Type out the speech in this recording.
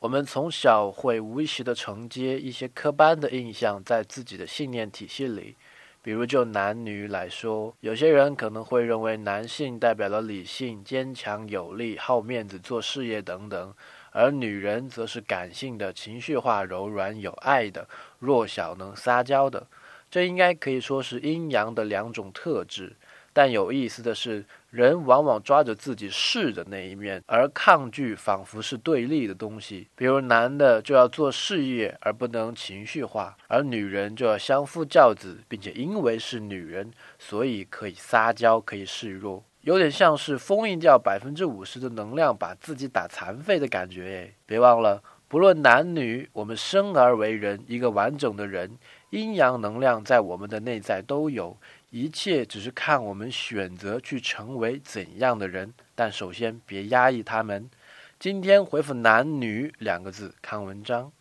我们从小会无意识地承接一些刻板的印象在自己的信念体系里。比如就男女来说，有些人可能会认为男性代表了理性、坚强有力、好面子、做事业等等，而女人则是感性的、情绪化、柔软有爱的、弱小能撒娇的。这应该可以说是阴阳的两种特质。但有意思的是，人往往抓着自己是的那一面，而抗拒仿佛是对立的东西。比如，男的就要做事业，而不能情绪化；而女人就要相夫教子，并且因为是女人，所以可以撒娇，可以示弱，有点像是封印掉百分之五十的能量，把自己打残废的感觉。诶，别忘了，不论男女，我们生而为人，一个完整的人，阴阳能量在我们的内在都有。一切只是看我们选择去成为怎样的人，但首先别压抑他们。今天回复“男女”两个字，看文章。